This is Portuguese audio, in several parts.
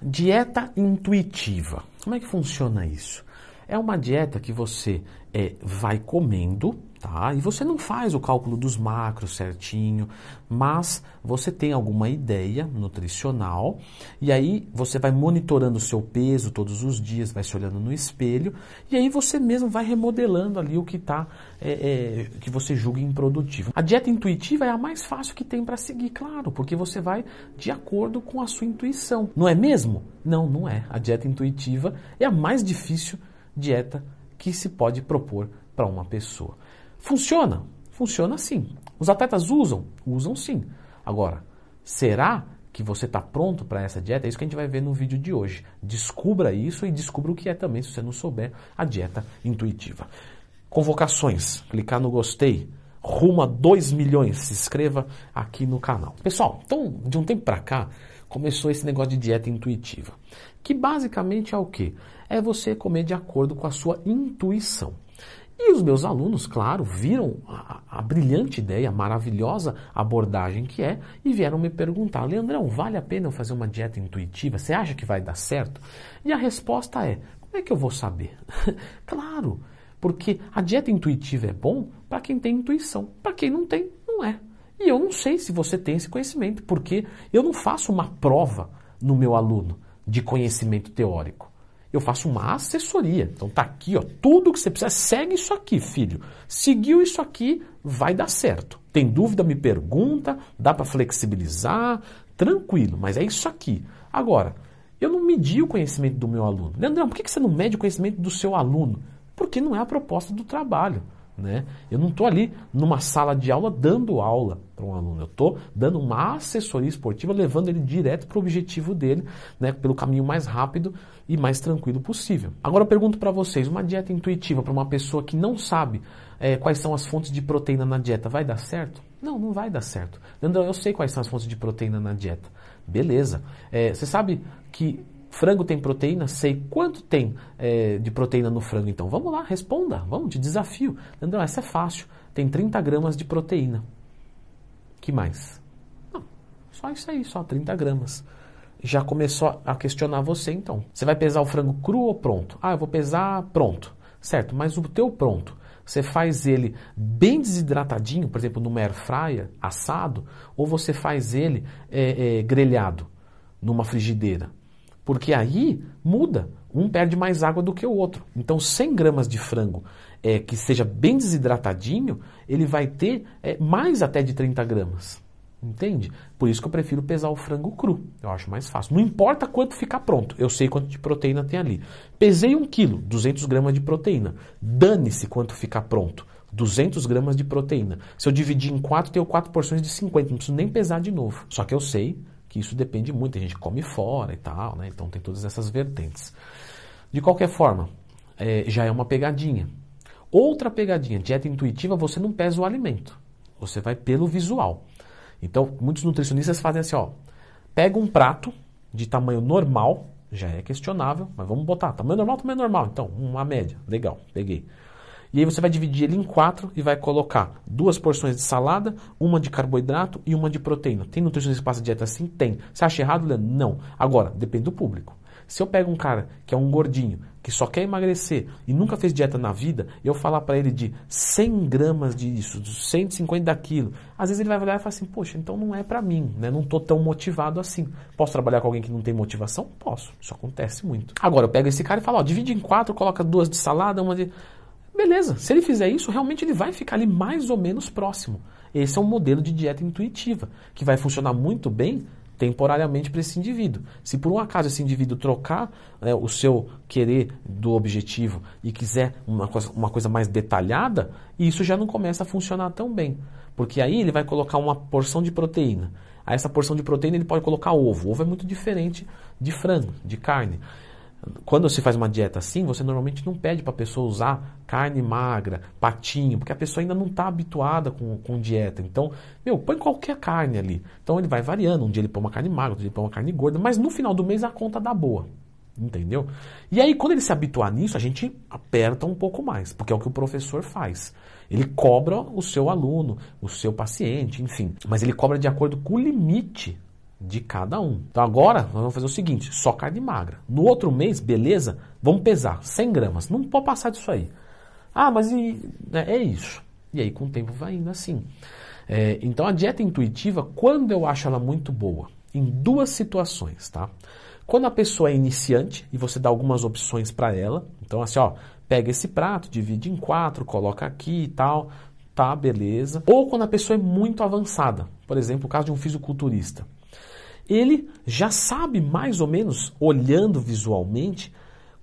Dieta intuitiva. Como é que funciona isso? É uma dieta que você é, vai comendo tá? E você não faz o cálculo dos macros certinho, mas você tem alguma ideia nutricional e aí você vai monitorando o seu peso todos os dias, vai se olhando no espelho e aí você mesmo vai remodelando ali o que tá, é, é, que você julga improdutivo. A dieta intuitiva é a mais fácil que tem para seguir, claro, porque você vai de acordo com a sua intuição. Não é mesmo? Não, não é. A dieta intuitiva é a mais difícil dieta que se pode propor para uma pessoa. Funciona? Funciona sim. Os atletas usam? Usam sim. Agora, será que você está pronto para essa dieta? É isso que a gente vai ver no vídeo de hoje. Descubra isso e descubra o que é também, se você não souber, a dieta intuitiva. Convocações, clicar no gostei, rumo a 2 milhões, se inscreva aqui no canal. Pessoal, então, de um tempo para cá, começou esse negócio de dieta intuitiva, que basicamente é o que? É você comer de acordo com a sua intuição. E os meus alunos, claro, viram a, a, brilhante ideia, a maravilhosa abordagem que é e vieram me perguntar: Leandrão, vale a pena eu fazer uma dieta intuitiva? Você acha que vai dar certo? E a resposta é: como é que eu vou saber? claro, porque a dieta intuitiva é bom para quem tem intuição, para quem não tem, não é. E eu não sei se você tem esse conhecimento, porque eu não faço uma prova no meu aluno de conhecimento teórico eu faço uma assessoria. Então tá aqui, ó, tudo que você precisa, segue isso aqui, filho. Seguiu isso aqui, vai dar certo. Tem dúvida, me pergunta, dá para flexibilizar, tranquilo, mas é isso aqui. Agora, eu não medi o conhecimento do meu aluno. Leandrão, por que você não mede o conhecimento do seu aluno? Porque não é a proposta do trabalho. Né? Eu não estou ali numa sala de aula dando aula para um aluno, eu estou dando uma assessoria esportiva, levando ele direto para o objetivo dele, né, pelo caminho mais rápido e mais tranquilo possível. Agora eu pergunto para vocês, uma dieta intuitiva para uma pessoa que não sabe é, quais são as fontes de proteína na dieta, vai dar certo? Não, não vai dar certo. Leandrão, eu sei quais são as fontes de proteína na dieta. Beleza. É, você sabe que Frango tem proteína? Sei. Quanto tem é, de proteína no frango então? Vamos lá, responda. Vamos, de desafio. Leandrão, essa é fácil. Tem 30 gramas de proteína. que mais? Não, só isso aí, só 30 gramas. Já começou a questionar você então. Você vai pesar o frango cru ou pronto? Ah, eu vou pesar pronto. Certo, mas o teu pronto, você faz ele bem desidratadinho, por exemplo, numa air fryer, assado, ou você faz ele é, é, grelhado numa frigideira? Porque aí muda. Um perde mais água do que o outro. Então, 100 gramas de frango é, que seja bem desidratadinho, ele vai ter é, mais até de 30 gramas. Entende? Por isso que eu prefiro pesar o frango cru. Eu acho mais fácil. Não importa quanto ficar pronto, eu sei quanto de proteína tem ali. Pesei um quilo, 200 gramas de proteína. Dane-se quanto ficar pronto. 200 gramas de proteína. Se eu dividir em 4, tenho 4 porções de 50. Não preciso nem pesar de novo. Só que eu sei que isso depende muito, a gente come fora e tal, né? Então tem todas essas vertentes. De qualquer forma, é, já é uma pegadinha. Outra pegadinha, dieta intuitiva, você não pesa o alimento, você vai pelo visual. Então, muitos nutricionistas fazem assim, ó, pega um prato de tamanho normal, já é questionável, mas vamos botar tamanho normal, tamanho normal, então, uma média, legal, peguei. E aí você vai dividir ele em quatro e vai colocar duas porções de salada, uma de carboidrato e uma de proteína. Tem nutricionista que passa dieta assim? Tem. Você acha errado, Leandro? Não. Agora, depende do público. Se eu pego um cara que é um gordinho, que só quer emagrecer e nunca fez dieta na vida, eu falar para ele de 100 gramas disso, 150 quilos, às vezes ele vai olhar e falar assim, poxa, então não é para mim, né? não estou tão motivado assim. Posso trabalhar com alguém que não tem motivação? Posso, isso acontece muito. Agora, eu pego esse cara e falo, ó, divide em quatro, coloca duas de salada, uma de... Beleza, se ele fizer isso, realmente ele vai ficar ali mais ou menos próximo. Esse é um modelo de dieta intuitiva, que vai funcionar muito bem temporariamente para esse indivíduo. Se por um acaso esse indivíduo trocar né, o seu querer do objetivo e quiser uma coisa, uma coisa mais detalhada, isso já não começa a funcionar tão bem. Porque aí ele vai colocar uma porção de proteína. A essa porção de proteína ele pode colocar ovo. Ovo é muito diferente de frango, de carne. Quando você faz uma dieta assim, você normalmente não pede para a pessoa usar carne magra, patinho, porque a pessoa ainda não está habituada com, com dieta. Então, meu, põe qualquer carne ali. Então ele vai variando. Um dia ele põe uma carne magra, outro dia ele põe uma carne gorda, mas no final do mês a conta dá boa. Entendeu? E aí, quando ele se habituar nisso, a gente aperta um pouco mais, porque é o que o professor faz. Ele cobra o seu aluno, o seu paciente, enfim. Mas ele cobra de acordo com o limite de cada um. Então agora nós vamos fazer o seguinte: só carne magra. No outro mês, beleza? Vamos pesar 100 gramas. Não pode passar disso aí. Ah, mas e, é, é isso. E aí com o tempo vai indo assim. É, então a dieta intuitiva, quando eu acho ela muito boa, em duas situações, tá? Quando a pessoa é iniciante e você dá algumas opções para ela, então assim, ó, pega esse prato, divide em quatro, coloca aqui e tal, tá, beleza. Ou quando a pessoa é muito avançada, por exemplo, o caso de um fisiculturista ele já sabe mais ou menos, olhando visualmente,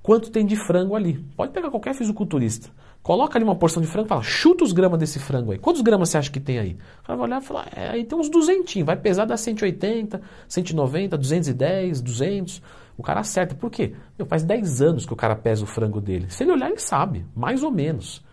quanto tem de frango ali. Pode pegar qualquer fisiculturista. Coloca ali uma porção de frango e fala, chuta os gramas desse frango aí. Quantos gramas você acha que tem aí? O cara vai olhar e falar, é, aí tem uns duzentinhos, vai pesar dar 180, 190, 210, 200. O cara acerta. Por quê? Meu, faz 10 anos que o cara pesa o frango dele. Se ele olhar, ele sabe, mais ou menos.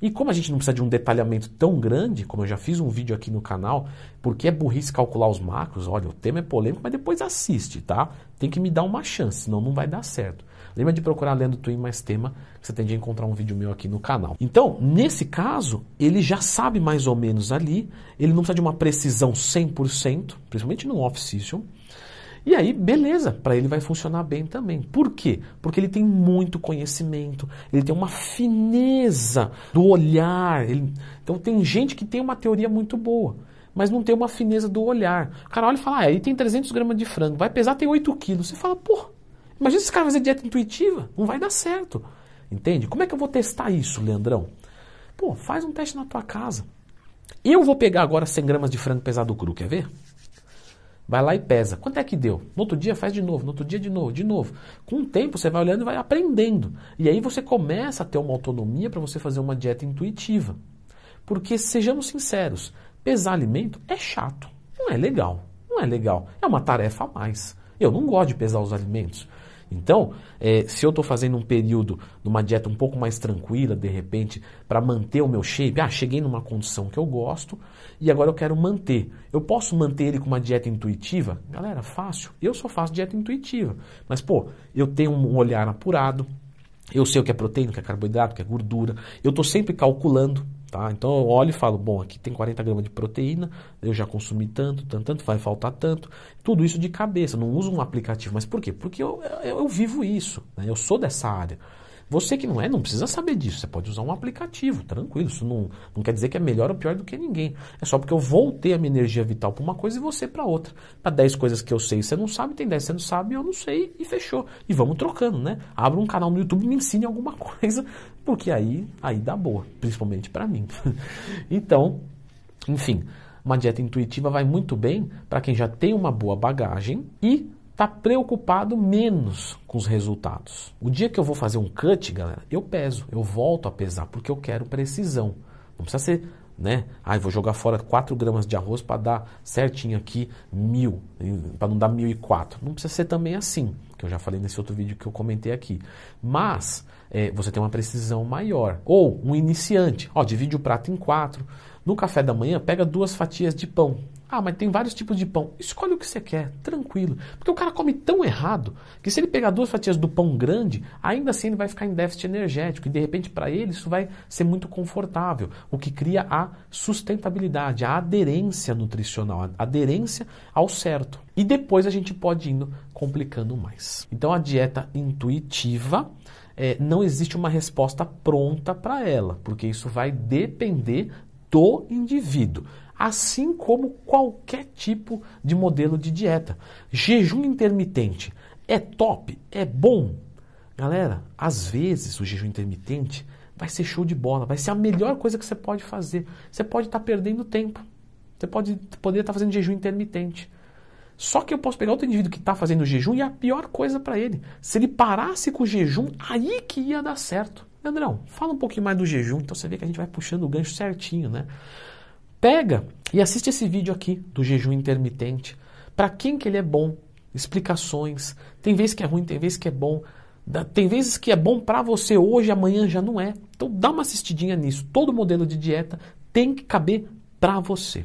E como a gente não precisa de um detalhamento tão grande, como eu já fiz um vídeo aqui no canal, porque é burrice calcular os macros, olha, o tema é polêmico, mas depois assiste, tá? Tem que me dar uma chance, senão não vai dar certo. Lembra de procurar Lendo Twin mais tema, que você tende a encontrar um vídeo meu aqui no canal. Então, nesse caso, ele já sabe mais ou menos ali, ele não precisa de uma precisão 100%, principalmente no off-season, e aí, beleza, para ele vai funcionar bem também. Por quê? Porque ele tem muito conhecimento, ele tem uma fineza do olhar. Ele... Então, tem gente que tem uma teoria muito boa, mas não tem uma fineza do olhar. O cara olha e fala, ah, ele tem 300 gramas de frango, vai pesar, tem 8 quilos. Você fala, pô, imagina esse cara fazer dieta intuitiva, não vai dar certo. Entende? Como é que eu vou testar isso, Leandrão? Pô, faz um teste na tua casa. Eu vou pegar agora 100 gramas de frango pesado cru, quer ver? Vai lá e pesa. Quanto é que deu? No outro dia faz de novo, no outro dia de novo, de novo. Com o tempo você vai olhando e vai aprendendo. E aí você começa a ter uma autonomia para você fazer uma dieta intuitiva. Porque sejamos sinceros, pesar alimento é chato, não é legal. Não é legal, é uma tarefa a mais. Eu não gosto de pesar os alimentos. Então, é, se eu estou fazendo um período numa dieta um pouco mais tranquila, de repente, para manter o meu shape, ah, cheguei numa condição que eu gosto e agora eu quero manter. Eu posso manter ele com uma dieta intuitiva? Galera, fácil. Eu só faço dieta intuitiva. Mas, pô, eu tenho um olhar apurado, eu sei o que é proteína, o que é carboidrato, o que é gordura. Eu estou sempre calculando. Tá? Então eu olho e falo, bom, aqui tem 40 gramas de proteína, eu já consumi tanto, tanto, tanto, vai faltar tanto. Tudo isso de cabeça, não uso um aplicativo. Mas por quê? Porque eu, eu, eu vivo isso, né? eu sou dessa área. Você que não é, não precisa saber disso. Você pode usar um aplicativo, tranquilo. Isso não, não quer dizer que é melhor ou pior do que ninguém. É só porque eu voltei a minha energia vital para uma coisa e você para outra. Para 10 coisas que eu sei você não sabe, tem 10 você não sabe eu não sei e fechou. E vamos trocando, né? Abra um canal no YouTube e me ensine alguma coisa, porque aí, aí dá boa, principalmente para mim. então, enfim, uma dieta intuitiva vai muito bem para quem já tem uma boa bagagem e está preocupado menos com os resultados. O dia que eu vou fazer um cut, galera, eu peso, eu volto a pesar, porque eu quero precisão. Não precisa ser, né? Ah, vou jogar fora 4 gramas de arroz para dar certinho aqui mil, para não dar mil e quatro. Não precisa ser também assim, que eu já falei nesse outro vídeo que eu comentei aqui. Mas é, você tem uma precisão maior. Ou um iniciante, ó, divide o prato em quatro. No café da manhã, pega duas fatias de pão. Ah, mas tem vários tipos de pão. Escolhe o que você quer, tranquilo. Porque o cara come tão errado que se ele pegar duas fatias do pão grande, ainda assim ele vai ficar em déficit energético. E de repente para ele isso vai ser muito confortável. O que cria a sustentabilidade, a aderência nutricional, a aderência ao certo. E depois a gente pode ir indo complicando mais. Então a dieta intuitiva. É, não existe uma resposta pronta para ela, porque isso vai depender do indivíduo assim como qualquer tipo de modelo de dieta. Jejum intermitente é top, é bom. Galera, às vezes o jejum intermitente vai ser show de bola, vai ser a melhor coisa que você pode fazer. Você pode estar tá perdendo tempo. Você pode poder estar tá fazendo jejum intermitente. Só que eu posso pegar outro indivíduo que está fazendo jejum e a pior coisa para ele. Se ele parasse com o jejum, aí que ia dar certo. Leandrão, fala um pouquinho mais do jejum, então você vê que a gente vai puxando o gancho certinho, né? Pega e assiste esse vídeo aqui do jejum intermitente. Para quem que ele é bom? Explicações. Tem vezes que é ruim, tem vezes que é bom. Tem vezes que é bom para você hoje, amanhã já não é. Então dá uma assistidinha nisso. Todo modelo de dieta tem que caber para você.